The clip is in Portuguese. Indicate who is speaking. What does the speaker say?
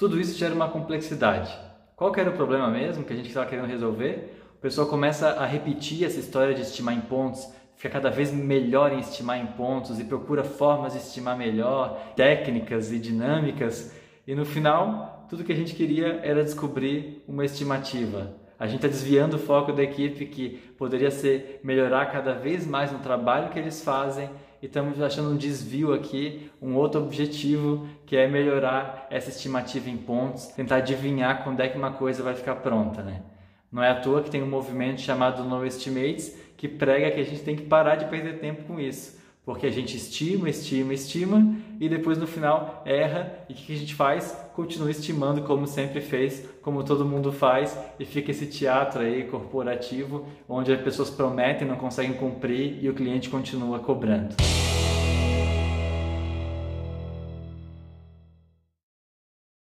Speaker 1: Tudo isso gera uma complexidade. Qual que era o problema mesmo que a gente estava querendo resolver? O pessoal começa a repetir essa história de estimar em pontos, fica cada vez melhor em estimar em pontos e procura formas de estimar melhor, técnicas e dinâmicas, e no final, tudo que a gente queria era descobrir uma estimativa. A gente está desviando o foco da equipe que poderia ser melhorar cada vez mais no trabalho que eles fazem e estamos achando um desvio aqui, um outro objetivo que é melhorar essa estimativa em pontos, tentar adivinhar quando é que uma coisa vai ficar pronta, né? Não é à toa que tem um movimento chamado No Estimates que prega que a gente tem que parar de perder tempo com isso. Porque a gente estima, estima, estima e depois no final erra. E o que a gente faz? Continua estimando como sempre fez, como todo mundo faz, e fica esse teatro aí corporativo onde as pessoas prometem, não conseguem cumprir e o cliente continua cobrando.